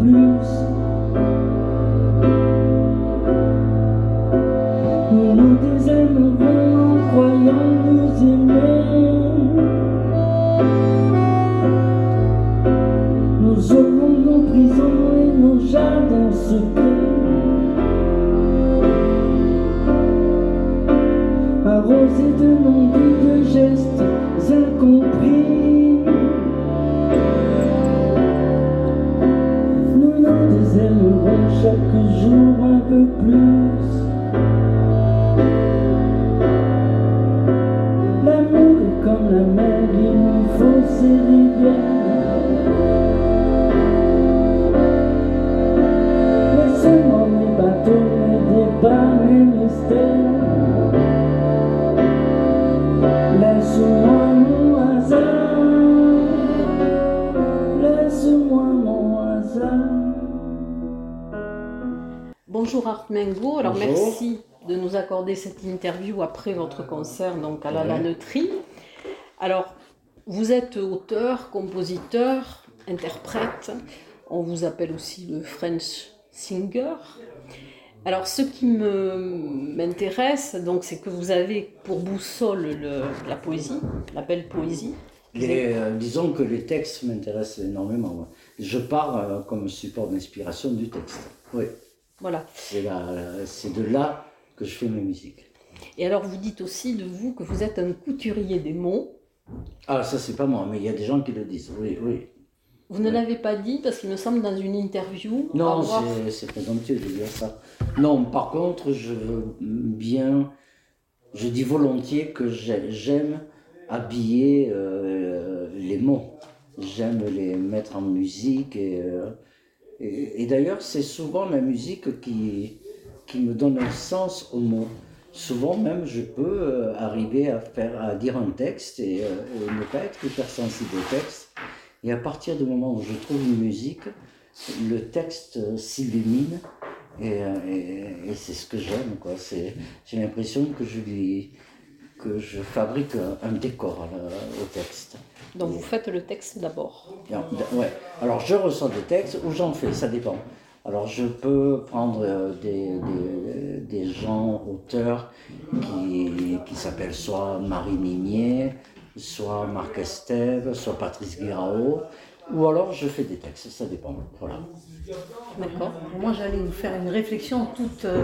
blues. Cette interview après votre concert donc à la Laneterie. Alors, vous êtes auteur, compositeur, interprète. On vous appelle aussi le French singer. Alors, ce qui m'intéresse, donc, c'est que vous avez pour boussole le, la poésie, la belle poésie. Euh, disons que les textes m'intéressent énormément. Je pars euh, comme support d'inspiration du texte. Oui. Voilà. C'est de là que je fais mes musiques. Et alors vous dites aussi de vous que vous êtes un couturier des mots. Ah ça c'est pas moi, mais il y a des gens qui le disent, oui, oui. Vous ne l'avez pas dit parce qu'il me semble dans une interview. Non, c'est présomptueux de dire ça. Non, par contre, je veux bien, je dis volontiers que j'aime habiller euh, les mots. J'aime les mettre en musique et, euh, et, d'ailleurs c'est souvent la musique qui, qui me donne un sens aux mots. Souvent même, je peux euh, arriver à, faire, à dire un texte et, euh, ne pas être hypersensible au texte. Et à partir du moment où je trouve une musique, le texte euh, s'illumine et, c'est ce que j'aime. J'ai l'impression que je, lui, que je fabrique un, décor au texte. Donc vous faites le texte d'abord Ouais. Alors je reçois des textes ou j'en fais, ça dépend. Alors je peux prendre euh, des, des, gens, auteurs, qui, qui s'appellent soit Marie Mimier, soit Marc Estève, soit Patrice Guirao, ou alors je fais des textes, ça dépend. Voilà. D'accord. Moi j'allais vous faire une réflexion toute euh,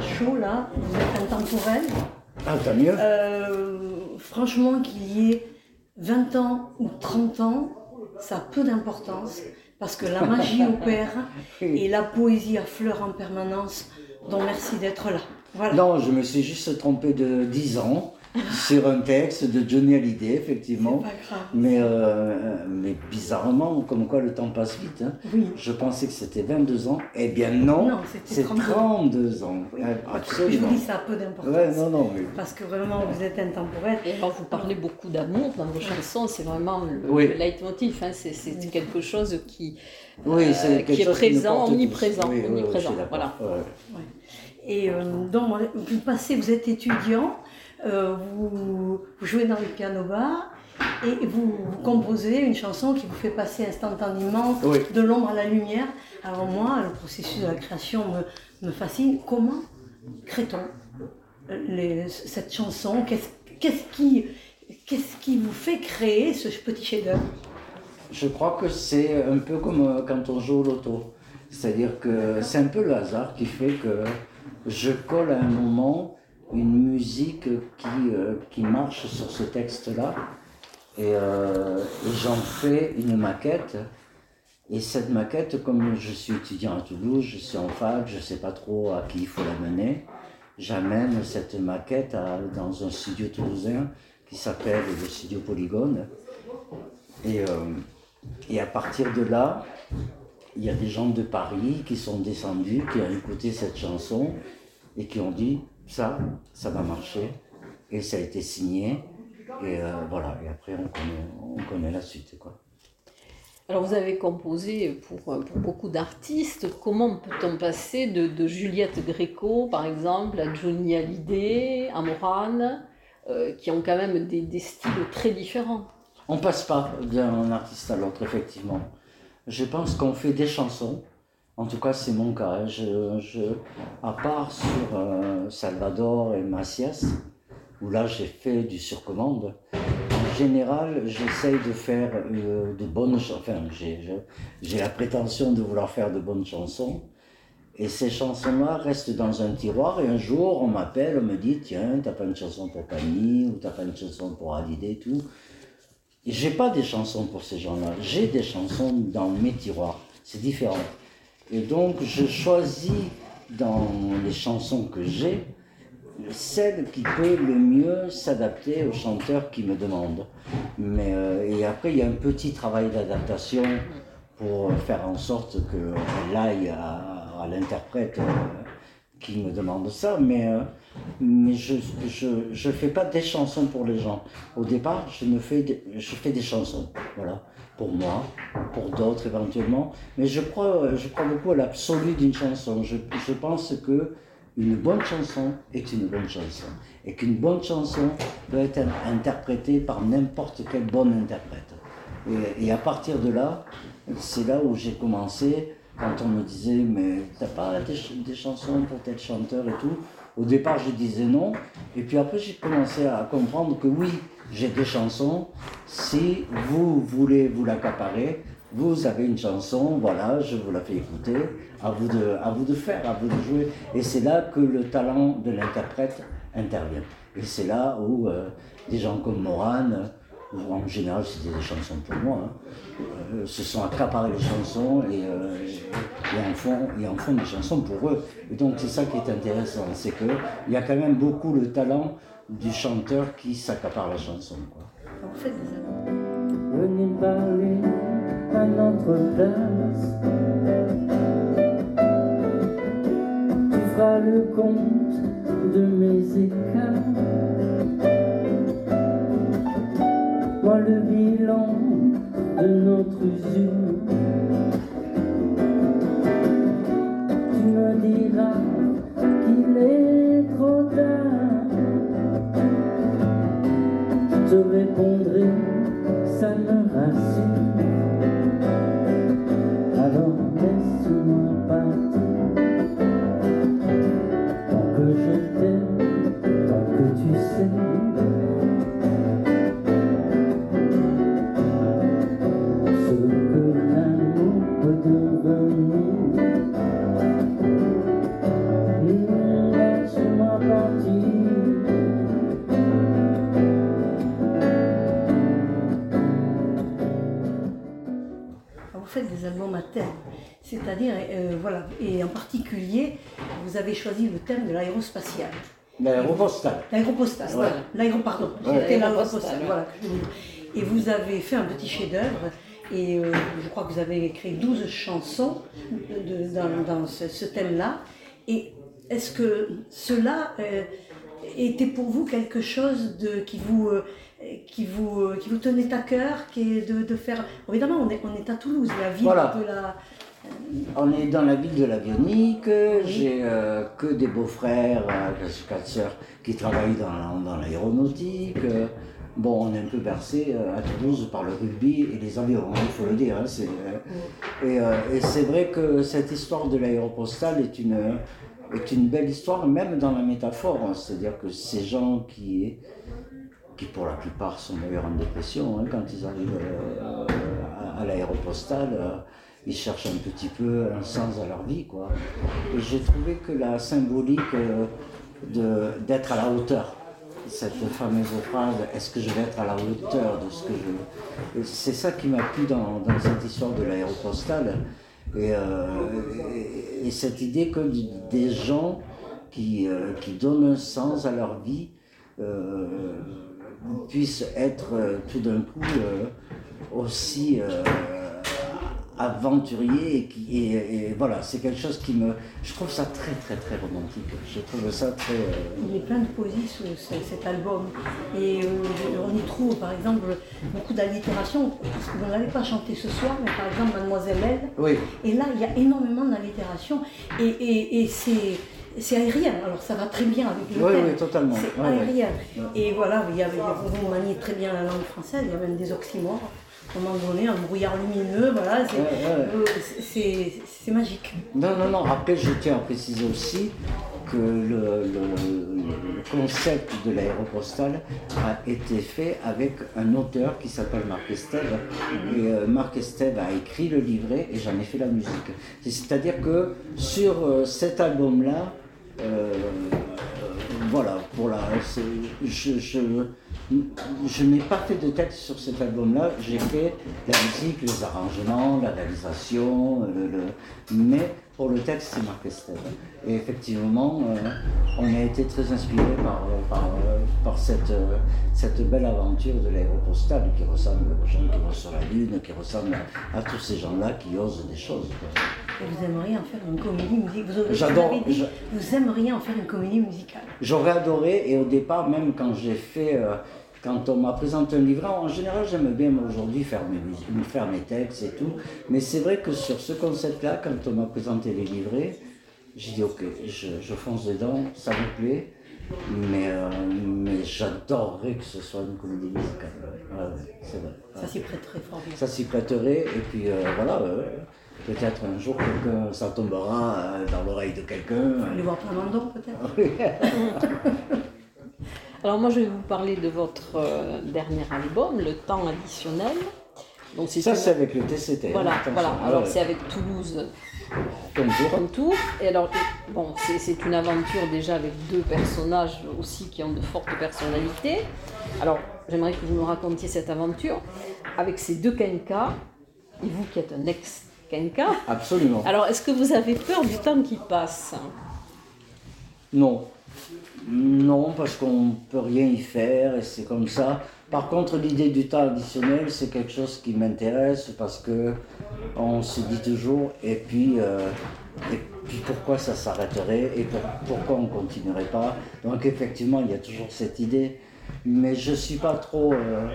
chaud là, vous êtes intemporel. Ah, tant mieux. Euh, franchement, qu'il y ait 20 ans ou 30 ans, ça a peu d'importance parce que la magie opère et la poésie affleure en permanence. Donc merci d'être là. Voilà. Non, je me suis juste trompé de 10 ans sur un texte de Johnny Hallyday, effectivement. Pas grave. Mais, euh, mais bizarrement, comme quoi le temps passe vite. Hein. Oui. Je pensais que c'était 22 ans. Eh bien non, c'est 32. ans. Oui. Je vous dis ça a peu d'importance. Ouais, non, non, Parce que vraiment, vous êtes intemporel. Et vous parlez beaucoup d'amour dans vos chansons. C'est vraiment le, leitmotiv. Hein. C'est quelque chose qui, oui, euh, qui est présent, omniprésent. omniprésent. voilà. Et euh, donc, vous passez, vous êtes étudiant. Euh, vous, jouez dans le piano bar et vous, composez une chanson qui vous fait passer instantanément de l'ombre à la lumière. Alors moi, le processus de la création me, me fascine. Comment crée-t-on cette chanson? Qu'est-ce qui, qui vous fait créer ce petit chef-d'œuvre? Je crois que c'est un peu comme euh, quand on joue au loto. C'est-à-dire que c'est un peu le hasard qui fait que je colle à un moment une musique qui, euh, qui marche sur ce texte-là. Et, j'en fais une maquette. Et cette maquette, comme je suis étudiant à Toulouse, je suis en fac, je ne sais pas trop à qui il faut la mener, j'amène cette maquette dans un studio toulousain qui s'appelle le studio Polygone. Et, et à partir de là, il y a des gens de Paris qui sont descendus, qui ont écouté cette chanson et qui ont dit ça, ça va marcher. Et ça a été signé. Et euh, voilà, et après on connaît, on connaît la suite. Quoi. Alors vous avez composé pour, pour beaucoup d'artistes. Comment peut-on passer de, de, Juliette Gréco, par exemple, à Johnny Hallyday, à Morane, euh, qui ont quand même des, des styles très différents? On passe pas d'un artiste à l'autre, effectivement. Je pense qu'on fait des chansons. En tout cas, c'est mon cas. Je, à part sur euh, Salvador et Macias, où là j'ai fait du surcommande, en général, j'essaye de faire euh, de bonnes chansons. Enfin, j'ai la prétention de vouloir faire de bonnes chansons. Et ces chansons-là restent dans un tiroir et un jour on m'appelle, on me dit tiens, t'as pas une chanson pour Pani ou t'as pas une chanson pour Hallyday et tout. J'ai pas des chansons pour ces gens-là, j'ai des chansons dans mes tiroirs, c'est différent. Et donc je choisis dans les chansons que j'ai celle qui peut le mieux s'adapter aux chanteurs qui me demandent. Mais, euh, et après, il y a un petit travail d'adaptation pour faire en sorte qu'elle aille à, l'interprète euh, qui me demande ça. Mais euh, je ne fais pas des chansons pour les gens. Au départ, je, me fais, je fais des chansons, voilà, pour moi, pour d'autres éventuellement. Mais je crois, je crois beaucoup à l'absolu d'une chanson. Je, pense que une bonne chanson est une bonne chanson. Et qu'une bonne chanson peut être interprétée par n'importe quel bon interprète. Et, à partir de là, c'est là où j'ai commencé, quand on me disait, mais t'as pas des, des chansons pour tel chanteur et tout, au départ, je disais non. Et puis après, j'ai commencé à comprendre que oui, j'ai des chansons. Si vous voulez vous l'accaparer, vous avez une chanson, voilà, je vous la fais écouter. À vous de, à vous de faire, à vous de jouer. Et c'est là que le talent de l'interprète intervient. Et c'est là où euh, des gens comme Morane, en général c'était des chansons pour moi, hein, euh, se sont accaparés les chansons et, euh, et, en font, et en font des chansons pour eux. Et donc c'est ça qui est intéressant, c'est qu'il y a quand même beaucoup le talent du chanteur qui s'accapare la chanson. Quoi. En fait, Venez parler à notre place. Tu feras le compte de mes écarts moi le bilan de notre usure. Tu me diras Je C'est-à-dire, euh, voilà, et en particulier, vous avez choisi le thème de l'aérospatial. L'aéropostal. L'aéropostal, voilà. L'aéro, pardon. l'aéropostal, voilà. Et vous avez fait un petit chef-d'œuvre, et euh, je crois que vous avez écrit 12 chansons dans, ce, thème-là. Et est-ce que cela euh, était pour vous quelque chose de, qui vous qui vous, qui vous tenait à cœur, qui est de, de faire... Évidemment, on est, on est à Toulouse, la ville de la... On est dans la ville de l'avionique, j'ai euh, que des beaux-frères, euh, quatre sœurs qui travaillent dans, l'aéronautique. Bon, on est un peu bercé euh, à Toulouse par le rugby et les avions, il faut le dire. Hein, et, c'est vrai que cette histoire de l'aéropostale est une, belle histoire, même dans la métaphore. Hein. C'est-à-dire que ces gens qui, qui pour la plupart sont d'ailleurs en dépression, hein, quand ils arrivent euh, à, l'aéropostale, ils cherchent un petit peu un sens à leur vie. Quoi. Et j'ai trouvé que la symbolique euh, d'être à la hauteur, cette fameuse phrase Est-ce que je vais être à la hauteur de ce que je. C'est ça qui m'a plu dans, cette histoire de l'aéropostale. Et, et, cette idée que des gens qui, qui donnent un sens à leur vie puissent être tout d'un coup aussi aventurier et, qui, et, voilà, c'est quelque chose qui me... Je trouve ça très très très romantique. Je trouve ça très... Euh, Il y a plein de poésie sur cet album. Et euh, on y trouve par exemple beaucoup d'allitération. Vous n'allez pas chanter ce soir, mais par exemple Mademoiselle Elle. Oui. Et là, il y a énormément d'allitération. Et, et c'est c'est aérien, alors ça va très bien avec le Oui, oui, totalement. C'est aérien. Et voilà, il y avait, vous maniez très bien la langue française, il y a même des oxymores moment donné, un brouillard lumineux, voilà, euh, c'est magique. Non, non, non, après je tiens à préciser aussi que le, concept de l'aéropostale a été fait avec un auteur qui s'appelle Marc Estève. Et euh, Marc Estève a écrit le livret et j'en ai fait la musique. C'est-à-dire que sur euh, cet album-là, voilà, la, je, je, je n'ai pas fait de texte sur cet album-là, j'ai fait la musique, les arrangements, la réalisation, mais pour le texte, c'est Marc Estelle. Et effectivement, euh, on a été très inspiré par, par, par cette, cette, belle aventure de l'aéropostale qui ressemble aux gens qui vont sur la Lune, qui ressemble à, tous ces gens-là qui osent des choses. Vous aimeriez en faire une comédie musicale? J'adore. Vous aimeriez en faire une comédie musicale? J'aurais adoré, et au départ, même quand j'ai fait. Euh, quand on m'a présenté un livret, en général, j'aime bien aujourd'hui faire mes, faire mes textes et tout. Mais c'est vrai que sur ce concept-là, quand on m'a présenté les livrets, j'ai dit ok, je, fonce dedans, ça me plaît. Mais, euh, mais j'adorerais que ce soit une comédie musicale. vrai. Ça s'y prêterait fort bien. Ça s'y prêterait, et puis euh, voilà, euh, peut-être un jour ça tombera dans l'oreille de quelqu'un. Aller voir Plamondon peut-être Alors moi je vais vous parler de votre euh, dernier album, Le Temps additionnel. Donc, ça c'est avec le TCT. Hein, voilà, voilà. alors c'est avec Toulouse Contour. Et alors, bon, c'est une aventure déjà avec deux personnages aussi qui ont de fortes personnalités. Alors, j'aimerais que vous nous racontiez cette aventure avec ces deux Kenka, et vous qui êtes un ex-Kenka. Absolument. Alors, est-ce que vous avez peur du temps qui passe? Non. Non, parce qu'on ne peut rien y faire et c'est comme ça. Par contre, l'idée du temps additionnel, c'est quelque chose qui m'intéresse parce que on se dit toujours, et puis, euh, et puis pourquoi ça s'arrêterait et pourquoi on ne continuerait pas? Donc effectivement, il y a toujours cette idée. Mais je ne suis pas trop... Euh,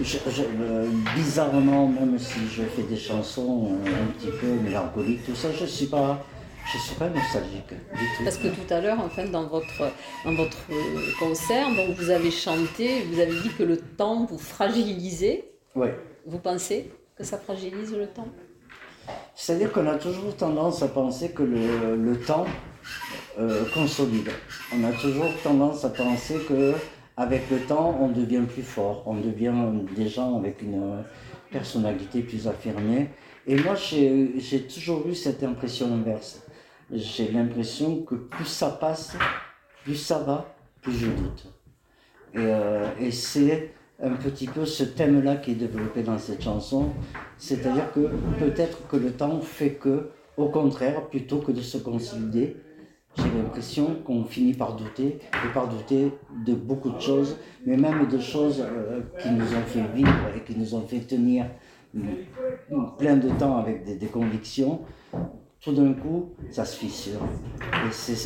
euh, bizarrement, même si je fais des chansons un petit peu mélancoliques, tout ça, je ne suis pas je ne suis pas nostalgique du tout. Parce que tout à l'heure, en fait, dans votre, dans votre concert, donc vous avez chanté, vous avez dit que le temps vous fragilisait. Oui. Vous pensez que ça fragilise le temps? C'est-à-dire qu'on a toujours tendance à penser que le, le temps euh, consolide. On a toujours tendance à penser que avec le temps, on devient plus fort, on devient des gens avec une personnalité plus affirmée. Et moi, j'ai toujours eu cette impression inverse j'ai l'impression que plus ça passe, plus ça va, plus je doute. Et, euh, et c'est un petit peu ce thème-là qui est développé dans cette chanson, c'est-à-dire que peut-être que le temps fait que, au contraire, plutôt que de se consolider, j'ai l'impression qu'on finit par douter, et par douter de beaucoup de choses, mais même de choses euh, qui nous ont fait vivre et qui nous ont fait tenir plein de temps avec des convictions, tout d'un coup, ça se fissure.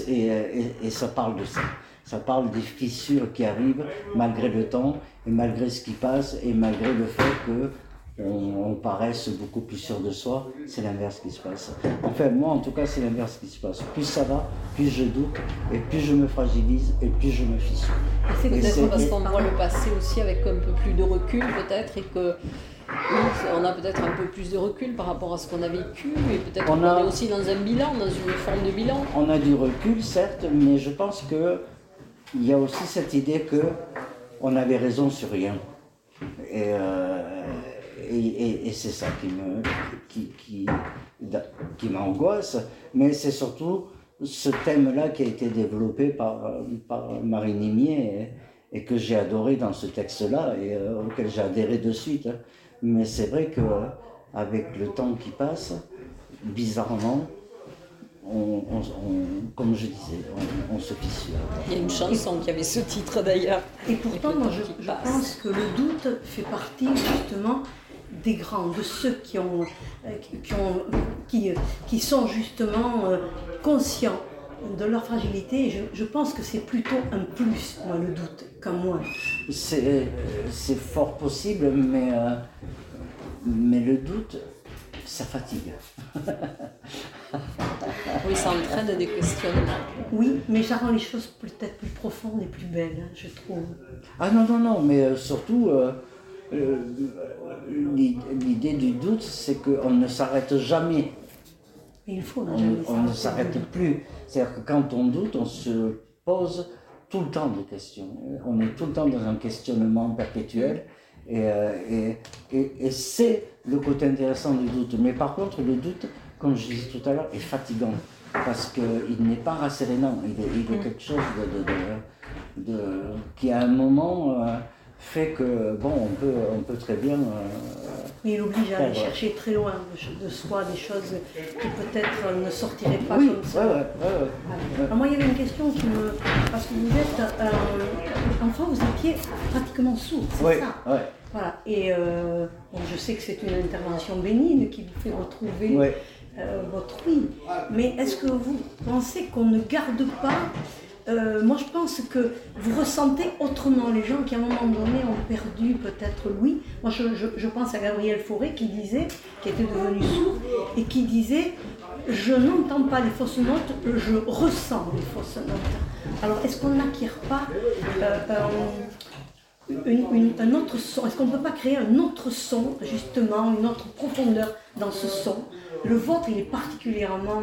Et, ça parle de ça. Ça parle des fissures qui arrivent malgré le temps et malgré ce qui passe et malgré le fait que on, paraisse beaucoup plus sûr de soi, c'est l'inverse qui se passe. Enfin, moi, en tout cas, c'est l'inverse qui se passe. Plus ça va, plus je doute, et plus je me fragilise, et plus je me fissure. C'est peut-être parce qu'on voit le passé aussi avec un peu plus de recul, peut-être, et que on a peut-être un peu plus de recul par rapport à ce qu'on a vécu et peut-être qu'on est aussi dans un bilan, dans une forme de bilan. On a du recul, certes, mais je pense que il y a aussi cette idée que on avait raison sur rien. Et, euh, et, c'est ça qui me qui, qui, qui m'angoisse, mais c'est surtout ce thème-là qui a été développé par, par Marie Nimier et que j'ai adoré dans ce texte-là et euh, auquel j'ai adhéré de suite. Hein. Mais c'est vrai que avec le temps qui passe, bizarrement, on, comme je disais, on, se fissure. Il y a une chanson qui avait ce titre d'ailleurs. Et pourtant, moi, je, pense que le doute fait partie justement des grands, de ceux qui, ont, euh, qui, ont, qui, qui sont justement euh, conscients de leur fragilité. Je, je pense que c'est plutôt un plus, moi, le doute, qu'un moins. C'est fort possible, mais, euh, mais le doute, ça fatigue. oui, ça entraîne des questionnements. Oui, mais ça rend les choses peut-être plus profondes et plus belles, hein, je trouve. Ah non, non, non, mais euh, surtout, euh, l'idée du doute, c'est qu'on ne s'arrête jamais. il faut, on, on ne s'arrête plus. C'est-à-dire que quand on doute, on se pose tout le temps des questions. On est tout le temps dans un questionnement perpétuel. Et, euh, et, et, c'est le côté intéressant du doute. Mais par contre, le doute, comme je disais tout à l'heure, est fatigant. Parce qu'il n'est pas rassérénant. Il est, il est mm. quelque chose de, de, de, qui, à un moment, euh, fait que, bon, on peut, on peut très bien. Euh, Mais il oblige à aller chercher très loin de, soi des choses qui peut-être ne sortiraient pas comme ça. Ouais, ouais, moi, il y avait une question qui me. Parce que vous êtes. Euh, enfant, vous étiez pratiquement sourd, c'est ça Voilà. Et euh, je sais que c'est une intervention bénigne qui vous fait retrouver votre oui. Mais est-ce que vous pensez qu'on ne garde pas euh, moi je pense que vous ressentez autrement les gens qui à un moment donné ont perdu peut-être Louis. Moi je, pense à Gabriel Fauré qui disait, qui était devenu sourd, et qui disait je n'entends pas les fausses notes, je ressens les fausses notes. Alors est-ce qu'on n'acquiert pas euh, un autre son? Est-ce qu'on ne peut pas créer un autre son, justement, une autre profondeur dans ce son? Le vôtre, il est particulièrement,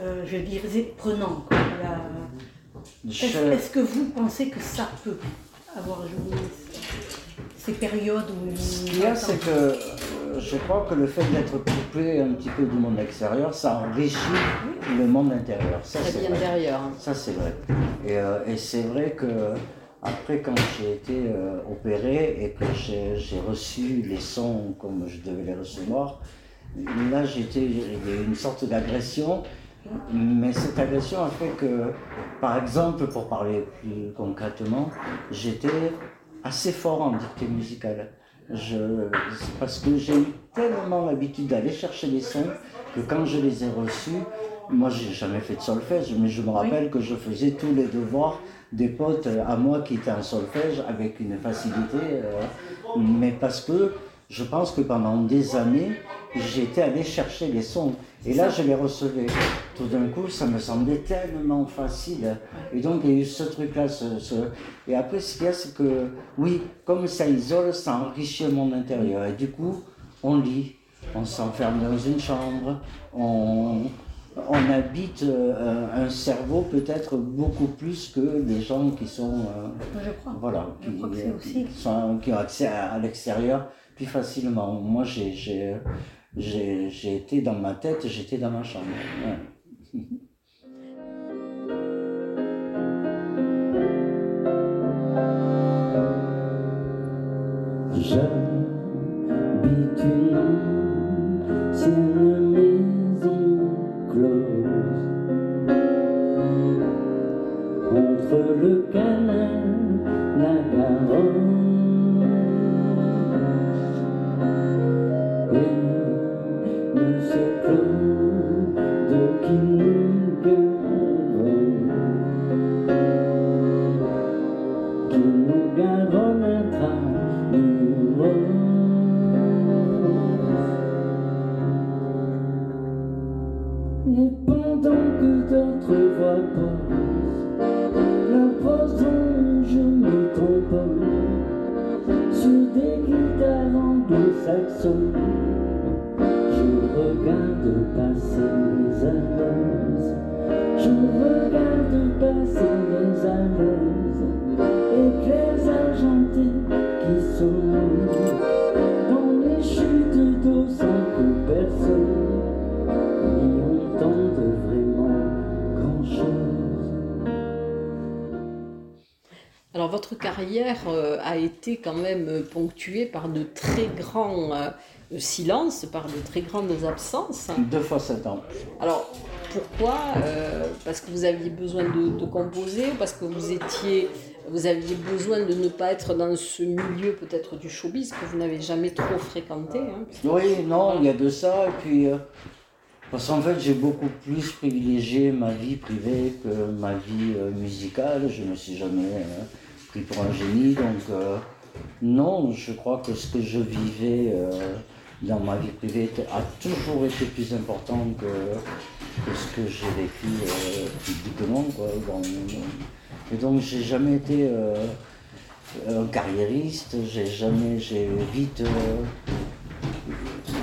euh, je dirais, prenant. Est-ce que vous pensez que ça peut avoir joué ces périodes où... Ce qu'il y a, c'est que euh, je crois que le fait d'être coupé un petit peu du monde extérieur, ça enrichit le monde intérieur. Ça, c'est vrai. Hein. Ça, c'est vrai. Et, euh, et c'est vrai que après, quand j'ai été euh, opéré et que j'ai reçu les sons comme je devais les recevoir, là, j'étais, il y a eu une sorte d'agression mais cette agression a fait que, par exemple, pour parler plus concrètement, j'étais assez fort en dictée musicale. Je, parce que j'ai eu tellement l'habitude d'aller chercher les sons que quand je les ai reçus, moi j'ai jamais fait de solfège, mais je me rappelle que je faisais tous les devoirs des potes à moi qui étaient en solfège avec une facilité, euh, mais parce que je pense que pendant des années, j'étais allé chercher les sons. Et là, je les recevais. Tout d'un coup, ça me semblait tellement facile. Et donc, il y a eu ce truc-là. Ce, Et après, ce qu'il y a, c'est que, oui, comme ça isole, ça enrichit mon intérieur. Et du coup, on lit, on s'enferme dans une chambre, on, on habite euh, un cerveau peut-être beaucoup plus que les gens qui sont. Euh, je crois. Voilà, qui, sont, qui ont accès à, l'extérieur plus facilement. Moi, j'ai j'ai été dans ma tête, j'étais dans ma chambre. et des argentées qui sont dans les chutes d'eau sans que personne n'y entende vraiment grand-chose. Alors votre carrière euh, a été quand même euh, ponctuée par de très grands euh, silences, par de très grandes absences. Deux fois sept ans. Alors pourquoi Parce que vous aviez besoin de, de composer, parce que vous étiez vous aviez besoin de ne pas être dans ce milieu peut-être du showbiz que vous n'avez jamais trop fréquenté. Hein, oui, non, il y a de ça. Et puis, euh, parce qu'en fait, j'ai beaucoup plus privilégié ma vie privée que ma vie euh, musicale. Je ne me suis jamais euh, pris pour un génie. Donc, non, je crois que ce que je vivais dans ma vie privée a toujours été plus important que, ce que j'ai vécu publiquement. Quoi, dans, et donc j'ai jamais été euh, un carriériste, j'ai jamais, j'ai vite. Euh,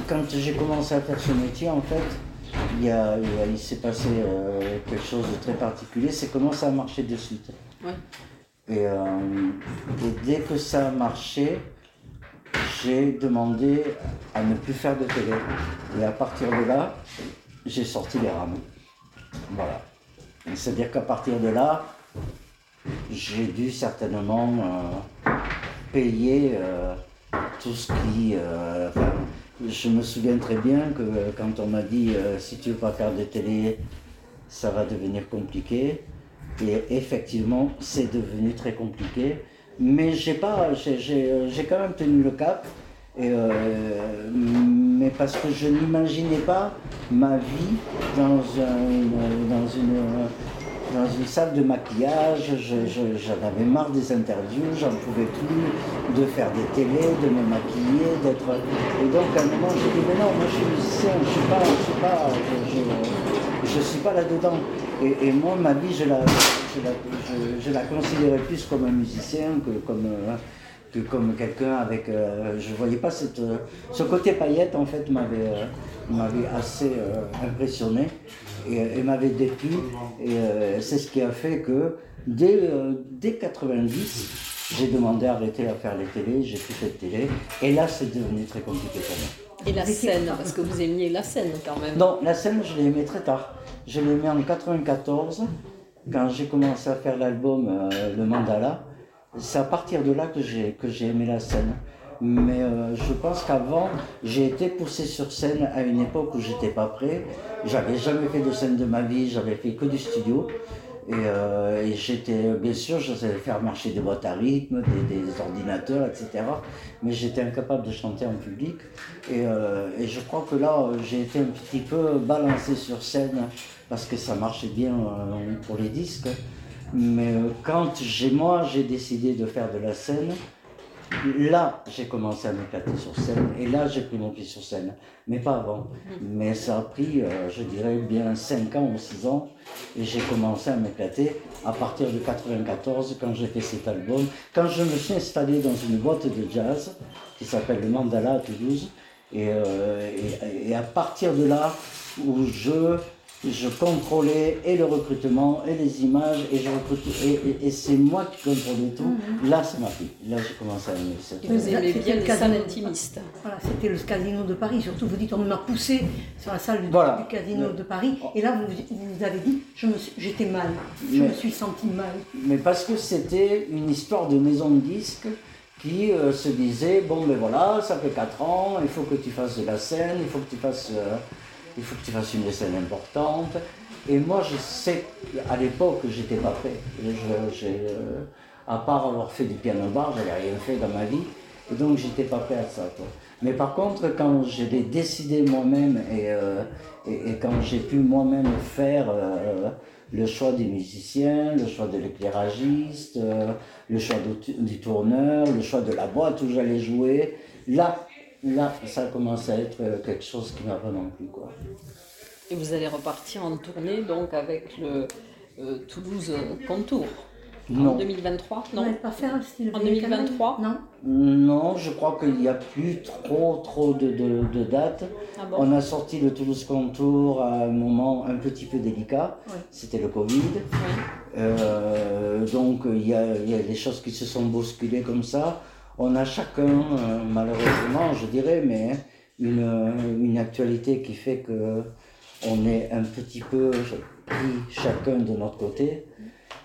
quand j'ai commencé à faire ce métier, en fait, il, y a, il, s'est passé euh, quelque chose de très particulier, c'est comment ça a marché de suite. Et, dès que ça a marché, j'ai demandé à ne plus faire de télé. Et à partir de là, j'ai sorti les rames. Voilà. C'est-à-dire qu'à partir de là, j'ai dû certainement euh, payer euh, tout ce qui. Euh, je me souviens très bien que quand on m'a dit si tu veux pas faire de télé, ça va devenir compliqué. Et effectivement, c'est devenu très compliqué. Mais j'ai pas, j'ai quand même tenu le cap. Et, mais parce que je n'imaginais pas ma vie dans une dans une salle de maquillage, j'en avais marre des interviews, j'en pouvais plus de faire des télés, de me maquiller, d'être. Et donc à un moment j'ai dit mais non, moi je suis musicien, je suis pas, je suis pas, je, suis pas là-dedans. Et, moi ma vie je la, je la, considérais plus comme un musicien que comme. que comme quelqu'un avec. Euh, je voyais pas cette, ce côté paillette en fait m'avait euh, assez euh, impressionné et, m'avait déplu. Et euh, c'est ce qui a fait que dès, euh, dès 90, j'ai demandé à arrêter à faire les télés, j'ai plus fait de télé. Et là, c'est devenu très compliqué pour moi. Et la scène, parce que vous aimiez la scène quand même. Non, la scène, je l'ai aimée très tard. Je l'ai aimée en 94, quand j'ai commencé à faire l'album Le Mandala. C'est à partir de là que j'ai, que j'ai aimé la scène mais euh, je pense qu'avant, j'ai été poussé sur scène à une époque où j'étais pas prêt. J'avais jamais fait de scène de ma vie, j'avais fait que du studio. Et, euh, j'étais, bien sûr, je savais faire marcher des boîtes à rythme, des, ordinateurs, etc. Mais j'étais incapable de chanter en public. Et, euh, et je crois que là, j'ai été un petit peu balancé sur scène parce que ça marchait bien pour les disques. Mais quand j'ai, moi, j'ai décidé de faire de la scène, Là, j'ai commencé à m'éclater sur scène et là, j'ai pris mon pied sur scène, mais pas avant. Mais ça a pris, euh, je dirais, bien 5 ans ou 6 ans et j'ai commencé à m'éclater à partir de 94 quand j'ai fait cet album. Quand je me suis installé dans une boîte de jazz qui s'appelle le Mandala à Toulouse euh, et à partir de là où je je contrôlais et le recrutement et les images et, et, et, c'est moi qui contrôlais tout. Mhm. Là, ça m'a pris. Là, j'ai commencé à aimer ça. Vous aimez bien les salles intimistes. Voilà, c'était le casino de Paris. Surtout, vous dites, on m'a poussé sur la salle du, casino de Paris. Et là, vous, vous avez dit, j'étais mal. Je me suis senti mal. Mais parce que c'était une histoire de maison de disques qui euh, se disait, bon ben voilà, ça fait 4 ans, il faut que tu fasses de la scène, il faut que tu fasses... Euh, il faut que tu fasses une scène importante. Et moi, je sais qu'à l'époque, j'étais pas prêt. Euh, à part avoir fait du piano bar, j'avais rien fait dans ma vie. Et donc, j'étais pas prêt à ça. Mais par contre, quand j'ai décidé moi-même euh, et, quand j'ai pu moi-même faire euh, le choix des musiciens, le choix de l'éclairagiste, le choix du, tourneur, le choix de la boîte où j'allais jouer, là, là, ça commence à être euh, quelque chose qui m'a vraiment plu. Quoi. Et vous allez repartir en tournée donc avec le euh, Toulouse Contour en 2023 Non. pas faire un style En 2023 Non. Non, je crois qu'il n'y a plus trop trop de, de, dates. Ah On a sorti le Toulouse Contour à un moment un petit peu délicat. C'était le Covid. Euh, donc il y a, y a des choses qui se sont bousculées comme ça on a chacun, euh, malheureusement, je dirais, mais une, une actualité qui fait que on est un petit peu pris chacun de notre côté.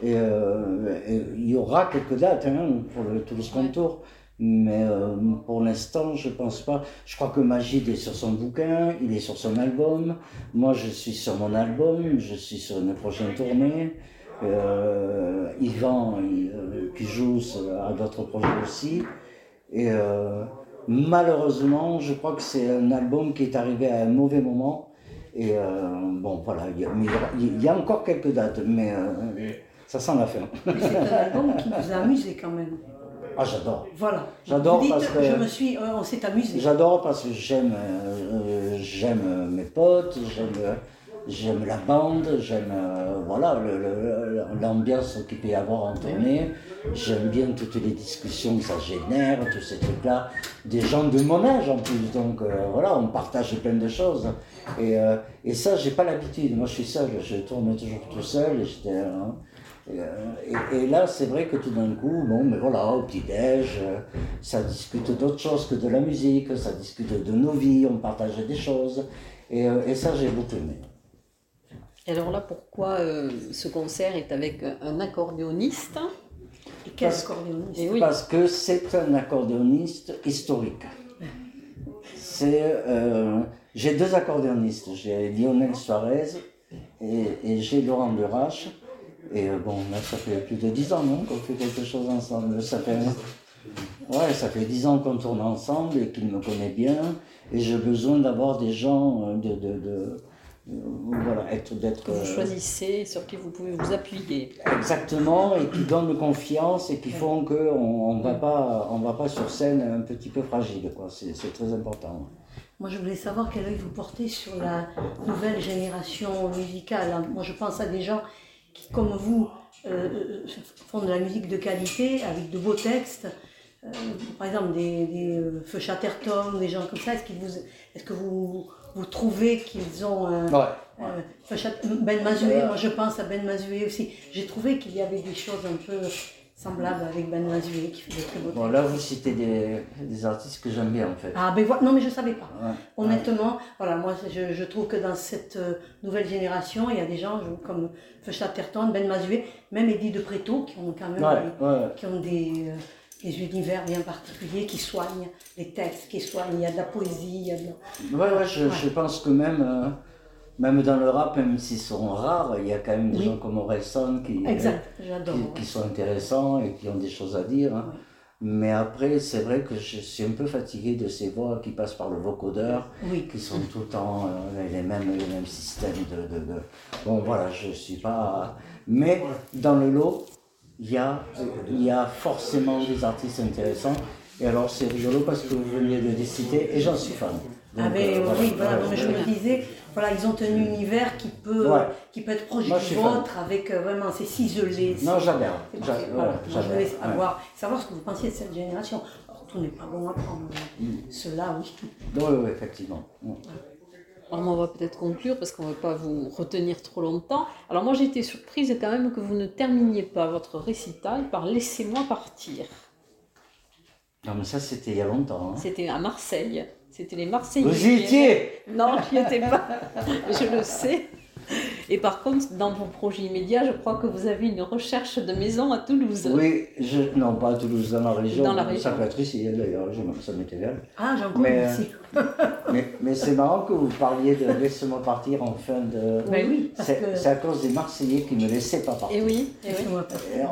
Et, il y aura quelques dates hein, pour le Toulouse Contour. Mais euh, pour l'instant, je pense pas. Je crois que Magid est sur son bouquin, il est sur son album. Moi, je suis sur mon album, je suis sur une prochaine tournée. Euh, Yvan, euh, qui joue, a d'autres projets aussi. Et euh, malheureusement, je crois que c'est un album qui est arrivé à un mauvais moment. Et bon, voilà, il y, a, il y, a encore quelques dates, mais ça sent la fin. c'est un album qui nous a amusé quand même. Ah, j'adore. Voilà. J'adore parce que. Je me suis, euh, on s'est amusé. J'adore parce que j'aime, euh, j'aime mes potes, j'aime, j'aime la bande, j'aime, euh, voilà, l'ambiance qu'il peut y avoir en tournée. J'aime bien toutes les discussions que ça génère, tous ces trucs-là. Des gens de mon âge en plus, donc voilà, on partage plein de choses. Et, et ça, j'ai pas l'habitude. Moi, je suis seul, je tourne toujours tout seul. Et. Hein, euh, et, là, c'est vrai que tout d'un coup, bon, mais voilà, au petit-déj, euh, ça discute d'autres choses que de la musique, ça discute de nos vies, on partage des choses. Et, euh, et ça, j'ai beaucoup aimé. Et alors là, pourquoi ce concert est avec un accordéoniste et quel parce, accordéoniste Parce que c'est un accordéoniste historique. C'est, j'ai deux accordéonistes, j'ai Lionel Suarez et, et j'ai Laurent Durache. Et euh, bon, là, ça fait plus de dix ans, non, qu'on fait quelque chose ensemble. Ça fait, ouais, ça fait dix ans qu'on tourne ensemble et qu'il me connaît bien. Et j'ai besoin d'avoir des gens euh, de, de, de voilà, être d'être. Que vous euh, choisissez, sur qui vous pouvez vous appuyer. Exactement, et qui donnent confiance et qui font qu'on on va pas, on va pas sur scène un petit peu fragile, quoi. C'est très important. Moi, je voulais savoir quel œil vous portez sur la nouvelle génération musicale. Moi, je pense à des gens qui, comme vous, euh, euh, font de la musique de qualité avec de beaux textes. Euh, par exemple, des, des Feu Chatterton, des gens comme ça. Est-ce, vous, est-ce que vous, vous trouvez qu'ils ont. ben Mazué, moi je pense à Ben Mazué aussi. J'ai trouvé qu'il y avait des choses un peu semblable avec Ben Mazué qui fait des très beaux Bon, là, vous citez des, des artistes que j'aime bien, en fait. Ah, ben voilà, non, mais je ne savais pas. Honnêtement, voilà, moi, je, je, trouve que dans cette euh, nouvelle génération, il y a des gens comme Feuchat Terton, Ben Mazué, même Eddie de Préto, qui ont quand même des, qui ont des, euh, des, univers bien particuliers, qui soignent les textes, qui soignent, il y a de la poésie, il y a de. Ouais, ouais, je, je pense que même... Euh, même dans le rap, même s'ils sont rares, il y a quand même des gens comme Orelsan qui, qui, sont intéressants et qui ont des choses à dire. Hein. Mais après, c'est vrai que je suis un peu fatigué de ces voix qui passent par le vocodeur, qui sont tout le temps euh, les, mêmes, les mêmes systèmes de, de, Bon, voilà, je suis pas. Mais dans le lot, il y a, il y a forcément des artistes intéressants. Et alors, c'est rigolo parce que vous veniez de les citer et j'en suis fan. ah, mais euh, oui, voilà, je me disais, voilà, ils ont un univers qui peut, qui peut être proche du vôtre avec euh, vraiment ces ciselés. Non. Voilà, je voulais savoir, savoir ce que vous pensiez de cette génération. Alors, tout n'est pas bon à prendre. Mm. Cela, oui. Oui, oui, effectivement. Mm. Alors, on va peut-être conclure parce qu'on ne va pas vous retenir trop longtemps. Alors, moi, j'ai été surprise quand même que vous ne terminiez pas votre récital par Laissez-moi partir. Non, mais ça, c'était il y a longtemps. Hein. C'était à Marseille. C'était les Marseillais. Vous y étiez Non, je n'y étais pas. je le sais. Et par contre, dans vos projets immédiats, je crois que vous avez une recherche de maison à Toulouse. Oui, je, non, pas à Toulouse, dans la région. Dans la région. Ça peut être ici, d'ailleurs, ça m'est égal. Ah, j'en connais ici. mais, mais c'est marrant que vous parliez de Laisse-moi partir en fin de. Mais oui, c'est que... à cause des Marseillais qui ne me laissaient pas partir. Et oui, et oui.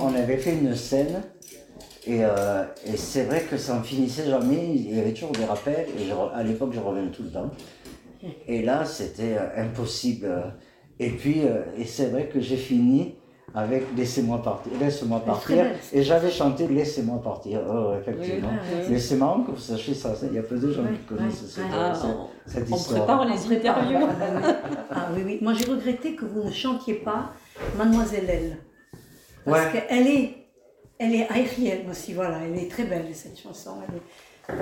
On avait fait une scène et, euh, et c'est vrai que ça ne finissait jamais, il y avait toujours des rappels, et à l'époque je revenais tout le temps. Et là c'était euh, impossible. Et puis, euh, et c'est vrai que j'ai fini avec Laissez-moi partir, Laisse-moi partir. Et j'avais chanté Laissez-moi partir, oh, effectivement. Mais c'est marrant que vous sachiez ça, il y a peu de gens qui connaissent cette, ah, cette, histoire. On prépare les interviews. ah oui, oui. Moi j'ai regretté que vous ne chantiez pas Mademoiselle Elle. Parce qu'elle est elle est aérienne aussi, voilà, elle est très belle cette chanson.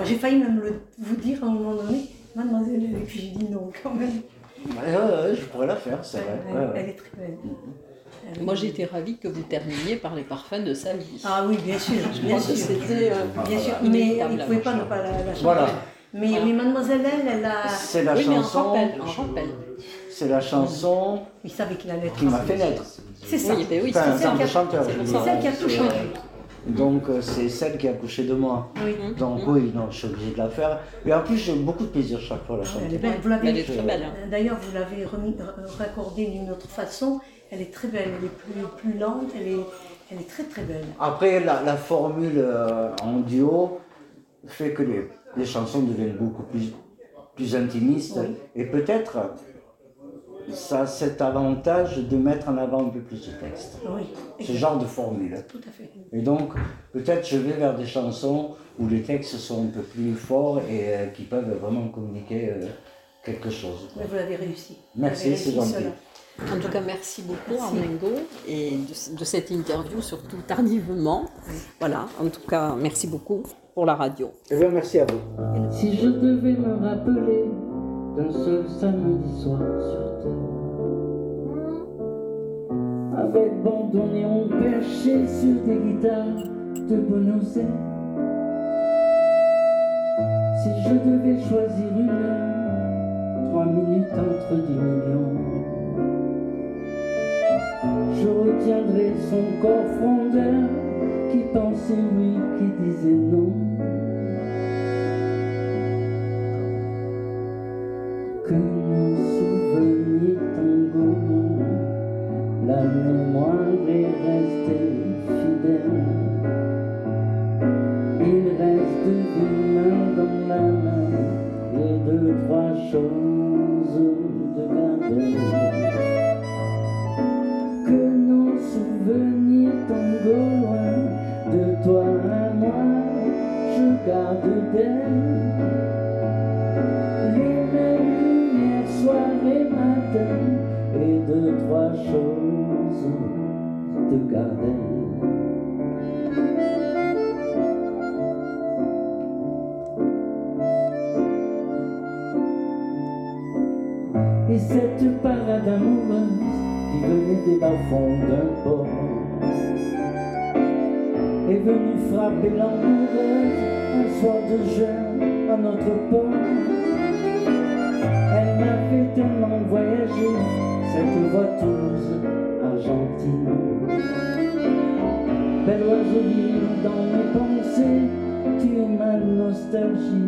J'ai failli même le, vous dire à un moment donné, mademoiselle, et puis j'ai dit non quand même. Ouais, je pourrais la faire, c'est vrai. Elle, est très belle. Mm-hmm. Moi, j'ai été ravie que vous terminiez par les parfums de sa vie. Ah oui, bien sûr, bien sûr. C'était euh, bien sûr, mais il ne pouvait pas ne pas la, chanter. Voilà. Mais, mais, Mademoiselle, elle, elle a. C'est la chanson. Mais en rappel, en rappel. c'est la chanson qui m'a fait naître. C'est ça. Oui, ben oui, enfin, c'est celle, chanteur, celle qui a tout changé. Donc euh, c'est celle qui a couché de moi. Oui. Donc oui, non, je suis obligé de la faire. Et en plus, j'ai beaucoup de plaisir chaque fois à la chanter. Elle est belle. Vous l'avez. Hein. D'ailleurs, vous l'avez raccordée d'une autre façon. Elle est très belle. Elle est plus, plus lente. Elle est, elle est très très belle. Après, la, la formule euh, en duo fait que les, les, chansons deviennent beaucoup plus, plus intimistes. Et peut-être ça a cet avantage de mettre en avant un peu plus de texte. Oui. Ce genre de formule. Tout à fait. Et donc, peut-être je vais vers des chansons où les textes sont un peu plus forts et euh, qui peuvent vraiment communiquer euh, quelque chose. Mais vous l'avez réussi. Merci, c'est gentil. En tout cas, merci beaucoup Armengo et de, de, cette interview, surtout tardivement. Voilà, en tout cas, merci beaucoup pour la radio. Et eh bien, merci à vous. Si je devais me rappeler d'un seul samedi soir sur avec bande et on perché sur des guitares de Buenos Aires. Si je devais choisir une heure, trois minutes entre dix millions, je retiendrai son corps frondeur qui pensait oui, qui disait non. Est restée fidèle. Il reste une main dans la main et deux, trois choses de garder. Amoureuse qui venait des bas-fonds d'un port est venue frapper l'amoureuse un soir de jeûne à notre port. Elle m'a fait tellement voyager, cette voiture argentine. Belle oiseau dans mes pensées, tu es ma nostalgie.